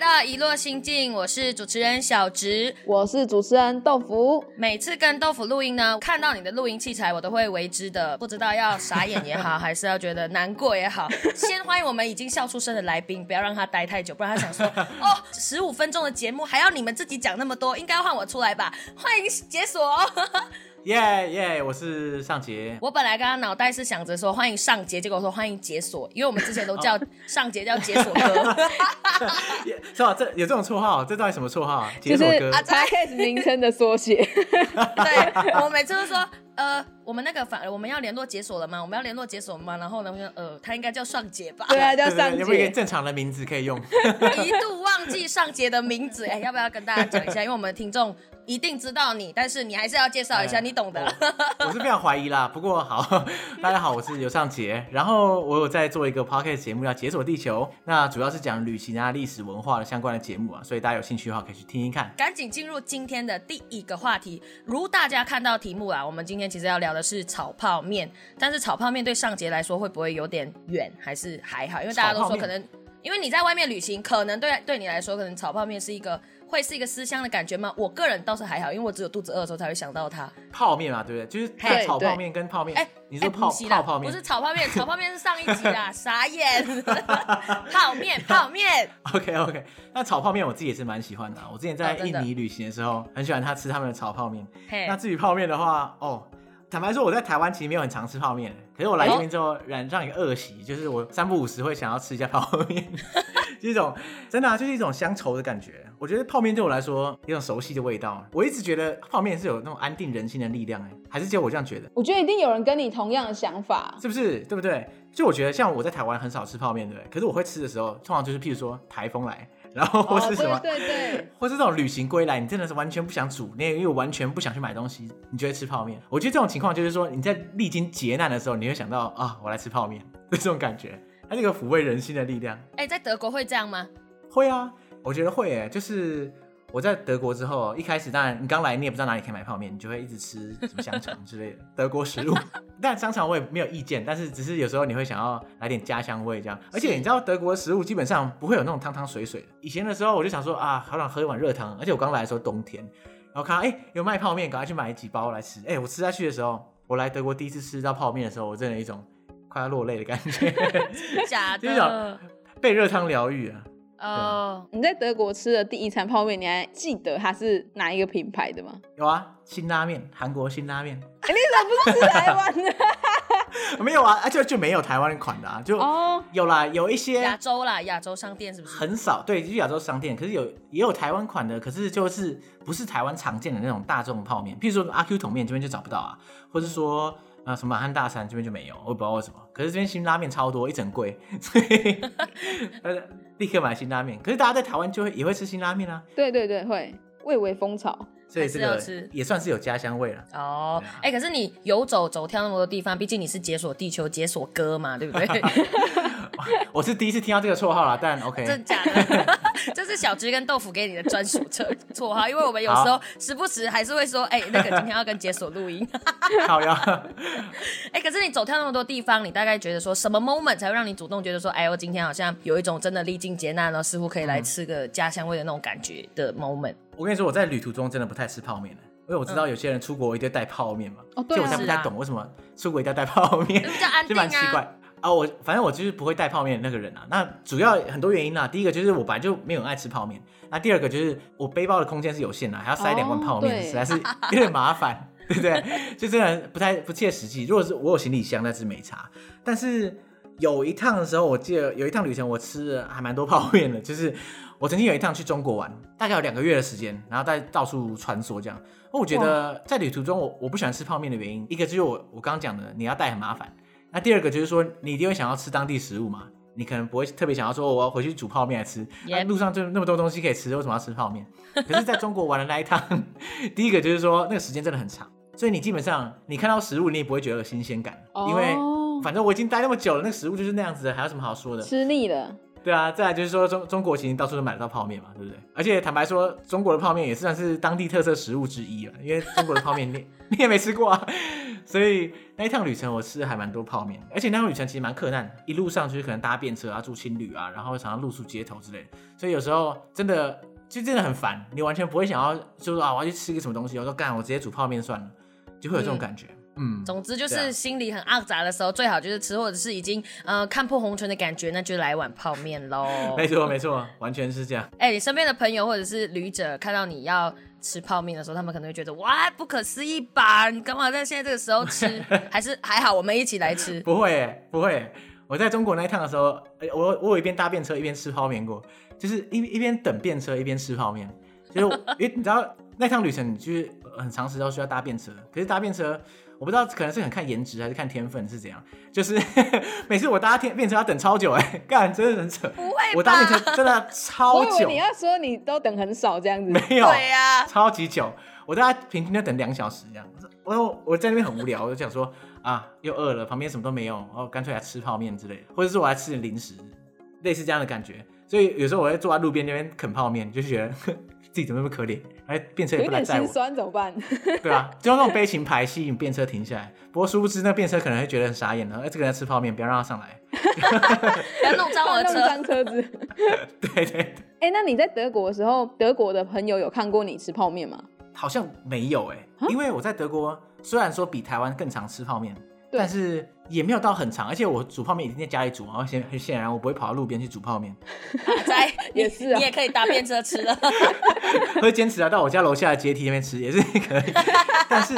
到一落心境，我是主持人小植。我是主持人豆腐。每次跟豆腐录音呢，看到你的录音器材，我都会为之的，不知道要傻眼也好，还是要觉得难过也好。先欢迎我们已经笑出声的来宾，不要让他待太久，不然他想说，哦，十五分钟的节目还要你们自己讲那么多，应该换我出来吧？欢迎解锁。耶耶，我是尚杰。我本来刚刚脑袋是想着说欢迎尚杰，结果说欢迎解锁，因为我们之前都叫 尚杰叫解锁哥。是吧？这有这种绰号？这到底什么绰号就是锁哥。podcast 名称的缩写。对，我每次都说，呃，我们那个反，我们要联络解锁了吗？我们要联络解锁吗？然后呢，呃，他应该叫尚杰吧。对啊，叫对对上对，有没有一个。正常的名字可以用？一度忘记尚杰的名字，哎，要不要跟大家讲一下？因为我们听众一定知道你，但是你还是要介绍一下，哎你懂的。我我是非常怀疑啦。不过好，大家好，我是刘尚杰。然后我有在做一个 podcast 节目，叫《解锁地球》，那主要是讲旅行啊、历史文化的相关的节目啊，所以大家有兴趣的话可以去听听看。赶紧进入今天的第一个话题。如大家看到题目啊，我们今天其实要聊的是炒泡面。但是炒泡面对上节来说会不会有点远，还是还好？因为大家都说可能，因为你在外面旅行，可能对对你来说，可能炒泡面是一个会是一个思乡的感觉吗？我个人倒是还好，因为我只有肚子饿的时候才会想到它。泡面嘛，对不对？就是对炒泡面跟泡面。哎你说泡泡泡面不是炒泡面，炒泡面是上一集啦，傻眼。泡面，泡面，OK OK，那炒泡面我自己也是蛮喜欢的啊、我之前在印尼旅行的时候，很喜欢他吃他们的炒泡面。那，至于泡面的话，哦，坦白说我在台湾其实没有很常吃泡面，可是我来这边之后染上一个恶习，就是我三不五时会想要吃一下泡面，就是一种真的、啊、就是一种乡愁的感觉。我觉得泡面对我来说有种熟悉的味道，我一直觉得泡面是有那种安定人心的力量，哎，还是只有我这样觉得，我觉得一定有人跟你同样的想法。是不是？对不对？就我觉得像我在台湾很少吃泡面，对不对？可是我会吃的时候，通常就是譬如说台风来，然后或是什么。哦对对对，或是这种旅行归来，你真的是完全不想煮，你也又完全不想去买东西，你就会吃泡面。我觉得这种情况就是说，你在历经劫难的时候，你会想到啊，我来吃泡面的 这种感觉，它是一个抚慰人心的力量。哎，在德国会这样吗？会啊，我觉得会诶，就是我在德国之后，一开始当然你刚来，你也不知道哪里可以买泡面，你就会一直吃什么香肠之类的德国食物。但香肠我也没有意见，但是只是有时候你会想要来点家乡味这样。而且你知道德国的食物基本上不会有那种汤汤水水的。以前的时候我就想说啊，好想喝一碗热汤，而且我刚来的时候冬天，然后看到哎、有卖泡面，赶快去买几包来吃。哎、我吃下去的时候，我来德国第一次吃到泡面的时候，我真的有一种快要落泪的感觉，假就是的。被热汤疗愈啊。哦，你在德国吃的第一餐泡面，你还记得它是哪一个品牌的吗？有啊，辛拉面，韩国辛拉面。哎你怎么不是台湾的？没有啊，啊就就没有台湾款的啊，就哦，有啦，有一些亚洲啦，亚洲商店是不是？很少，对，就是亚洲商店，可是有也有台湾款的，可是就是不是台湾常见的那种大众泡面，譬如说阿 Q 桶面这边就找不到啊，或是说呃什么满汉大餐这边就没有，我也不知道为什么，可是这边新拉面超多，一整柜，所以 呃立刻买新拉面，可是大家在台湾就会也会吃新拉面啊，对对对，会蔚为风潮。所以这个还是要吃也算是有家乡味了。哦哎、可是你游走走跳那么多地方，毕竟你是解锁地球解锁歌嘛，对不对？我是第一次听到这个绰号啦，但 OK，真的假的？这是小直跟豆腐给你的专属绰绰号，因为我们有时候时不时还是会说，哎、那个今天要跟解锁录音。好呀。哎、可是你走跳那么多地方，你大概觉得说什么 moment 才会让你主动觉得说，哎我，今天好像有一种真的历尽劫难了，似乎可以来吃个家乡味的那种感觉的 moment？我跟你说，我在旅途中真的不太吃泡面的，因为我知道有些人出国一定带泡面嘛，哦，对所以我才不太懂为什么出国一定要带泡面，就。蛮奇怪啊。我反正我就是不会带泡面的那个人啊。那主要很多原因啊，第一个就是我本来就没有很爱吃泡面，那第二个就是我背包的空间是有限的，还要塞两罐泡面，哦实在是有点麻烦，对不对？就真的不太不切实际。如果是我有行李箱，那是没差，但是。有一趟的时候，我记得有一趟旅程，我吃了还蛮多 泡面的。就是我曾经有一趟去中国玩，大概有两个月的时间，然后在到处穿梭这样。那我觉得在旅途中我，我不喜欢吃泡面的原因，一个就是我我刚刚讲的，你要带很麻烦。那第二个就是说，你一定会想要吃当地食物嘛，你可能不会特别想要说我要回去煮泡面来吃。那路上就那么多东西可以吃，为什么要吃泡面？可是在中国玩的那一趟，第一个就是说那个时间真的很长，所以你基本上你看到食物，你也不会觉得有新鲜感，因为哦反正我已经待那么久了，那个食物就是那样子的，还有什么好说的？吃腻了，对啊，再来就是说中中国其实到处都买得到泡面嘛，对不对？而且坦白说，中国的泡面也算是当地特色食物之一了，因为中国的泡面你 你也没吃过啊，所以那一趟旅程我吃了还蛮多泡面，而且那趟旅程其实蛮困难，一路上就是可能搭便车啊、住青旅啊，然后常常露宿街头之类的，所以有时候真的就真的很烦，你完全不会想要就是啊我要去吃个什么东西，我说干我直接煮泡面算了，就会有这种感觉。嗯，总之就是心里很肮杂的时候，最好就是吃，或者是已经呃看破红尘的感觉，那就来碗泡面喽。没错没错，完全是这样。哎、你身边的朋友或者是旅者看到你要吃泡面的时候，他们可能会觉得哇，不可思议吧？你干嘛在现在这个时候吃？还是还好，我们一起来吃。不会，不会。我在中国那一趟的时候，哎我我有一边搭便车一边吃泡面过，就是一一边等便车一边吃泡面。就是我因为你知道那趟旅程，你就是很长时间需要搭便车，可是搭便车我不知道可能是很看颜值还是看天分是怎样，就是 每次我搭天便车要等超久哎，干真的很扯。不会我搭便吧？车真的超久你，要说你都等很少这样子。没有，对呀、超级久，我大概平均要等两小时这样。我我在那边很无聊，我就想说啊，又饿了，旁边什么都没有，然后干脆来吃泡面之类的，或者是我来吃点零食，类似这样的感觉。所以有时候我会坐在路边那边啃泡面，就是觉得 自己怎么那么可怜，哎，便车也有点心不来载我，酸怎么办？对啊，就用那种悲情牌吸引便车停下来。不过殊不知那便车可能会觉得很傻眼了，哎，这个人在吃泡面，不要让他上来。不要弄脏我的车。弄脏车 子。对对对，哎、那你在德国的时候，德国的朋友有看过你吃泡面吗？好像没有哎、啊因为我在德国虽然说比台湾更常吃泡面，对但是也没有到很长，而且我煮泡面一定在家里煮嘛，然后显很显然我不会跑到路边去煮泡面，在 也是啊你也可以搭便车吃了。会坚持啊到我家楼下的阶梯那边吃也是可以，但是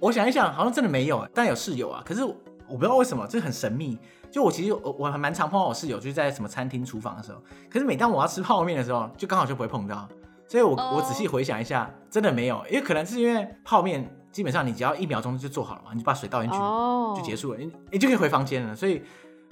我想一想，好像真的没有、欸，但有室友啊，可是我我不知道为什么，这很神秘。就我其实我我还蛮常碰到我室友，就是在什么餐厅厨房的时候，可是每当我要吃泡面的时候，就刚好就不会碰到。所以我哦我仔细回想一下，真的没有，因为可能是因为泡面基本上你只要一秒钟就做好了嘛，你就把水倒进去，哦就结束了，你你就可以回房间了。所以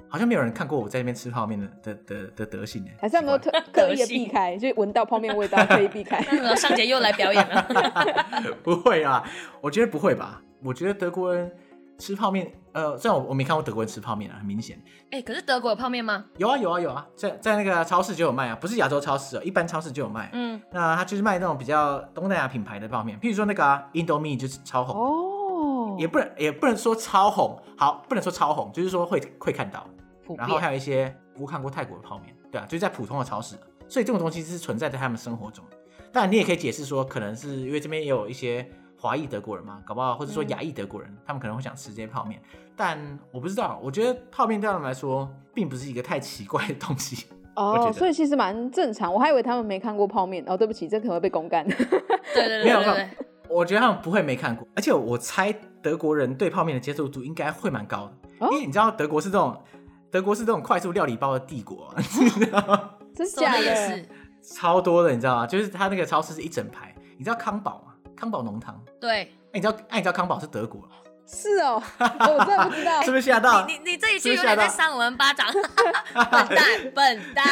好像没有人看过我在那边吃泡面的的的的德性哎，还是他们都奇怪特刻意的避开，就闻到泡面味道可以避开。那个上节又来表演了。不会啊，我觉得不会吧？我觉得德国人吃泡面，呃，虽然我我没看过德国人吃泡面啊，很明显哎、可是德国有泡面吗？有啊有啊有啊，在在那个超市就有卖啊，不是亚洲超市哦，一般超市就有卖。嗯，那他就是卖那种比较东南亚品牌的泡面，譬如说那个啊，Indomie 就是超红，哦，也不能也不能说超红，好，不能说超红，就是说会会看到。然后还。有一些我看过泰国的泡面，对啊，就是在普通的超市，所以这种东西是存在在他们生活中。当然，你也可以解释说，可能是因为这边也有一些华裔德国人嘛，搞不好或者说亚裔德国人，他们可能会想吃这些泡面。但我不知道，我觉得泡面对他们来说，并不是一个太奇怪的东西。哦，所以其实蛮正常。我还以为他们没看过泡面。哦，对不起，这可能会被公干。对对对没有。我觉得他们不会没看过，而且我猜德国人对泡面的接受度应该会蛮高的，哦因为你知道德国是这种德国是这种快速料理包的帝国，你知道吗？真说的也假的？是，超多的，你知道吗？就是他那个超市是一整排，你知道康宝吗？康宝浓汤，对。哎、你知道？哎、你知道康宝是德国，是哦，哦我真的不知道 是。不是吓到？你你你这一句有点在扇我们巴掌，笨 蛋笨蛋。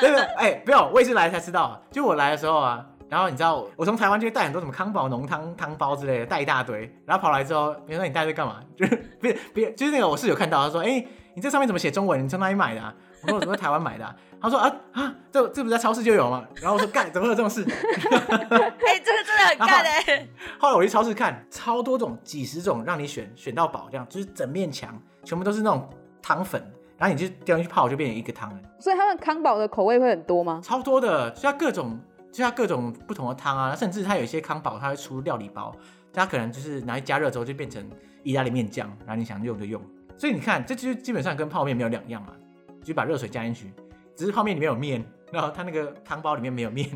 对对，哎、没有，我也是来才知道。就我来的时候啊，然后你知道，我从台湾就会带很多什么康宝浓汤汤包之类的，带一大堆。然后跑来之后，别人说你带这干嘛？就是别别，就是那个我室友看到，他说：“哎、你这上面怎么写中文？你从哪里买的、啊？”我说：“我在台湾买的啊、他说：“啊啊，这这不是在超市就有吗？”然后我说：“干，怎么会有这种事？” 哎、这个真的很干哎、后来我去超市看，超多种，几十种让你选，选到饱，这样就是整面墙全部都是那种汤粉，然后你就丢进去泡，就变成一个汤了，所以他们康宝的口味会很多吗？超多的，就它各种，就它各种不同的汤啊，甚至它有一些康宝，它会出料理包，它可能就是拿去加热之后就变成意大利面酱，然后你想用就用，所以你看，这就基本上跟泡面没有两样嘛，就把热水加进去，只是泡面里面有面，然后它那个汤包里面没有面，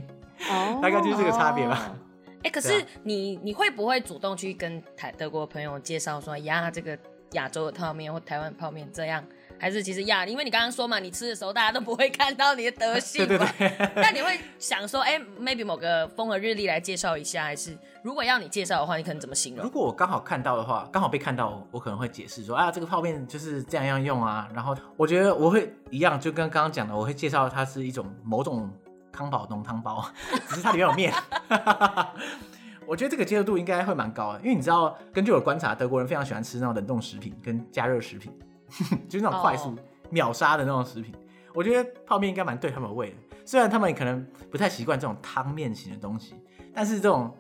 哦，大概就是这个差别吧。哎、可是你你会不会主动去跟台德国朋友介绍说呀，这个亚洲的泡面或台湾泡面这样？还是其实呀，因为你刚刚说嘛，你吃的时候大家都不会看到你的德 性对嘛。对对。那你会想说，哎、m a y b e 某个风和日丽来介绍一下，还是如果要你介绍的话，你可能怎么形容如？果我刚好看到的话，刚好被看到，我可能会解释说啊，这个泡面就是这样样用啊。然后我觉得我会一样，就跟刚刚讲的，我会介绍它是一种某种康宝浓汤包，只是它里面有面。我觉得这个接受度应该会蛮高的，因为你知道，根据我的观察，德国人非常喜欢吃那种冷冻食品跟加热食品，就是那种快速哦秒杀的那种食品。我觉得泡面应该蛮对他们的胃的，虽然他们可能不太习惯这种汤面型的东西，但是这种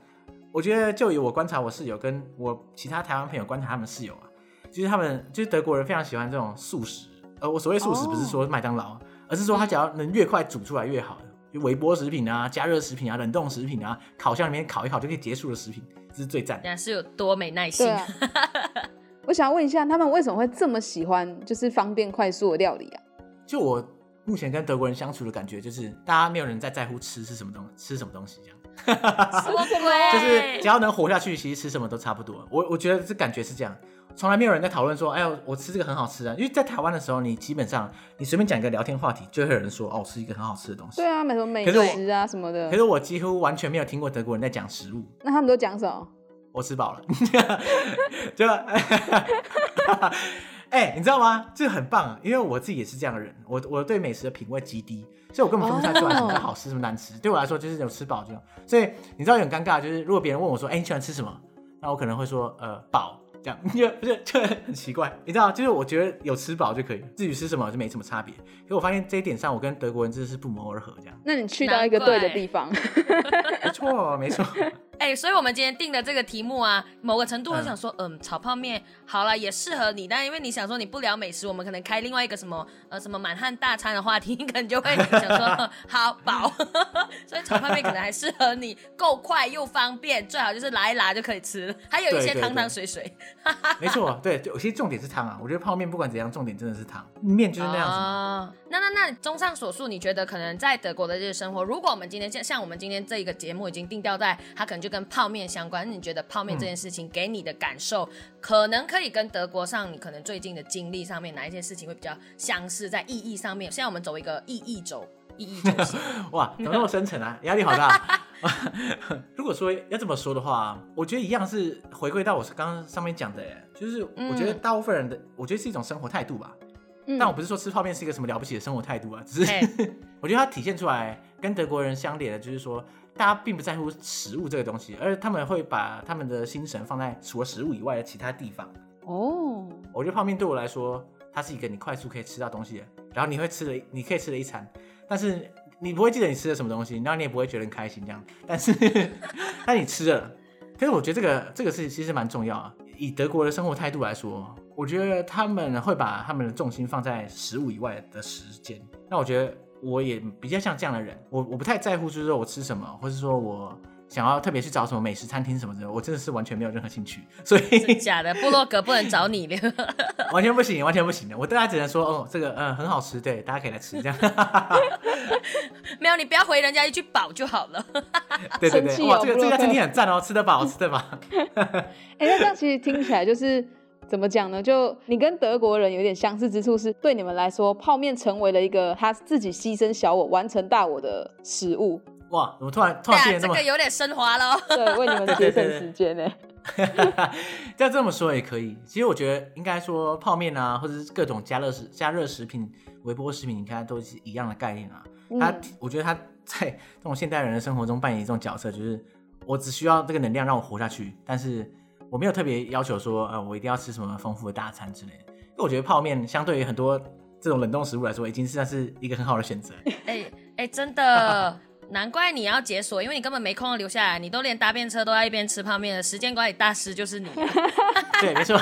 我觉得就以我观察我室友跟我其他台湾朋友观察他们室友啊，就是他们就是德国人非常喜欢这种素食，呃，我所谓素食不是说麦当劳，而是说他只要能越快煮出来越好的，就微波食品啊、加热食品啊、冷冻食品啊、烤箱里面烤一烤就可以结束的食品，这是最赞的。人家是有多没耐心。啊。我想问一下，他们为什么会这么喜欢就是方便快速的料理啊？就我目前跟德国人相处的感觉，就是大家没有人在在乎吃是什么东吃什么东西这样。什么鬼？就是只要能活下去，其实吃什么都差不多。我我觉得这感觉是这样，从来没有人在讨论说，哎呦，我吃这个很好吃啊。因为在台湾的时候，你基本上你随便讲一个聊天话题，就会有人说，哦，我吃一个很好吃的东西。对啊，什么美食啊什么的可。是我几乎完全没有听过德国人在讲食物，那他们都讲什么？我吃饱了，就，哎、你知道吗？这很棒，啊因为我自己也是这样的人，我我对美食的品味极低，所以我根本分不太出来什么好吃，什么难吃。对我来说，就是有吃饱就好。所以你知道有很尴尬，就是如果别人问我说，哎、你喜欢吃什么？那我可能会说，呃，饱。这样 就不是就很奇怪，你知道，就是我觉得有吃饱就可以，至于吃什么就没什么差别。可我发现这一点上，我跟德国人真的是不谋而合，这样那你去到一个对的地方，没错没错。哎、所以我们今天定的这个题目啊，某个程度我想说，嗯，炒泡面好了，也适合你。但因为你想说你不聊美食，我们可能开另外一个什么呃什么满汉大餐的话题，你可能就会想说 好饱。所以炒泡面可能还适合你，够快又方便，最好就是拉一拉就可以吃了，还有一些汤汤对水水。没错，对，就其实重点是汤啊。我觉得泡面不管怎样，重点真的是汤，面就是那样子。哦、那那那，综上所述，你觉得可能在德国的这些生活，如果我们今天像像我们今天这一个节目已经定调在它可能就跟泡面相关，那你觉得泡面这件事情给你的感受，可能可以跟德国上你可能最近的经历上面哪一些事情会比较相似，在意义上面？现在我们走一个意义轴，意义轴线。哇，怎么那么深沉啊？压力好大。如果说要这么说的话，我觉得一样是回归到我刚刚上面讲的，哎，就是我觉得大部分人的，我觉得是一种生活态度吧。嗯但我不是说吃泡面是一个什么了不起的生活态度啊，只是 我觉得它体现出来跟德国人相连的，就是说大家并不在乎食物这个东西，而他们会把他们的心神放在除了食物以外的其他地方。哦，我觉得泡面对我来说，它是一个你快速可以吃到东西的，然后你会吃了，你可以吃了一餐，但是你不会记得你吃了什么东西，然后你也不会觉得很开心这样，但是 但你吃了，可是我觉得这个这个是其实蛮重要啊。以德国的生活态度来说，我觉得他们会把他们的重心放在食物以外的时间。那我觉得我也比较像这样的人，我我不太在乎就是说我吃什么，或是说我想要特别去找什么美食餐厅什么的，我真的是完全没有任何兴趣，所以假的，部落格不能找你了。完全不行，完全不行的。我大家只能说，哦，这个嗯很好吃，对，大家可以来吃，这样。没有，你不要回人家一句饱就好了。对对对，哇，这个这家餐厅很赞哦，吃得饱，吃得饱。哎、那这样其实听起来就是怎么讲呢？就你跟德国人有点相似之处，是对你们来说，泡面成为了一个他自己牺牲小我、完成大我的食物，哇，怎么突然突然变得这么个有点升华了。对，为你们节省时间呢。要这么说也可以。其实我觉得应该说泡面啊，或者是各种加热食、加热食品、微波食品，你看都是一样的概念啊。它，嗯我觉得它在这种现代人的生活中扮演一种角色，就是我只需要这个能量让我活下去，但是我没有特别要求说，呃，我一定要吃什么丰富的大餐之类的。因为我觉得泡面相对于很多这种冷冻食物来说，已经算是一个很好的选择。哎哎，真的，难怪你要解锁，因为你根本没空留下来，你都连搭便车都要一边吃泡面的，时间管理大师就是你、啊。对，没错，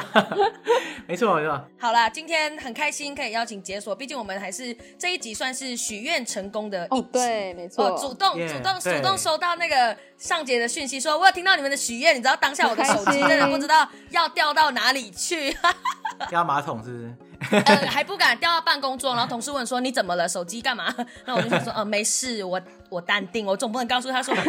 没错，没错。好啦，今天很开心可以邀请解锁，毕竟我们还是这一集算是许愿成功的一集。哦，对，没错，哦，主动 Yeah，主动主动收到那个上节的讯息说，我有听到你们的许愿，你知道当下我的手机 真的不知道要掉到哪里去，加马桶是不是？呃，还不敢掉到办公桌，然后同事问说你怎么了？手机干嘛？那我就想说，呃，没事，我我淡定，我总不能告诉他说解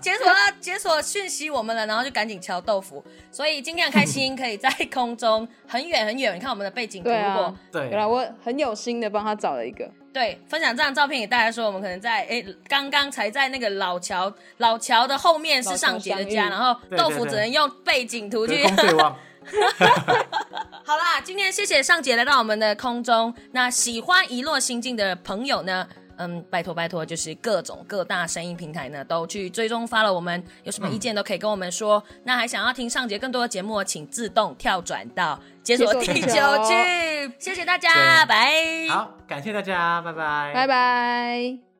解锁了解锁讯息我们了，然后就赶紧敲豆腐。所以今天很开心，可以在空中很远很远，你看我们的背景图，对如果啊，对原来我很有心的帮他找了一个，对，分享这张照片给大家说，我们可能在哎刚刚才在那个老桥老桥的后面是上杰的家，然后豆腐只能用背景图去。好啦，今天谢谢尚杰来到我们的空中。那喜欢一落心境的朋友呢？嗯，拜托拜托，就是各种各大声音平台呢都去追踪发了我们，有什么意见都可以跟我们说。那还想要听上节更多的节目，请自动跳转到解锁地球去。谢谢大家，拜。好，感谢大家，拜拜，拜拜。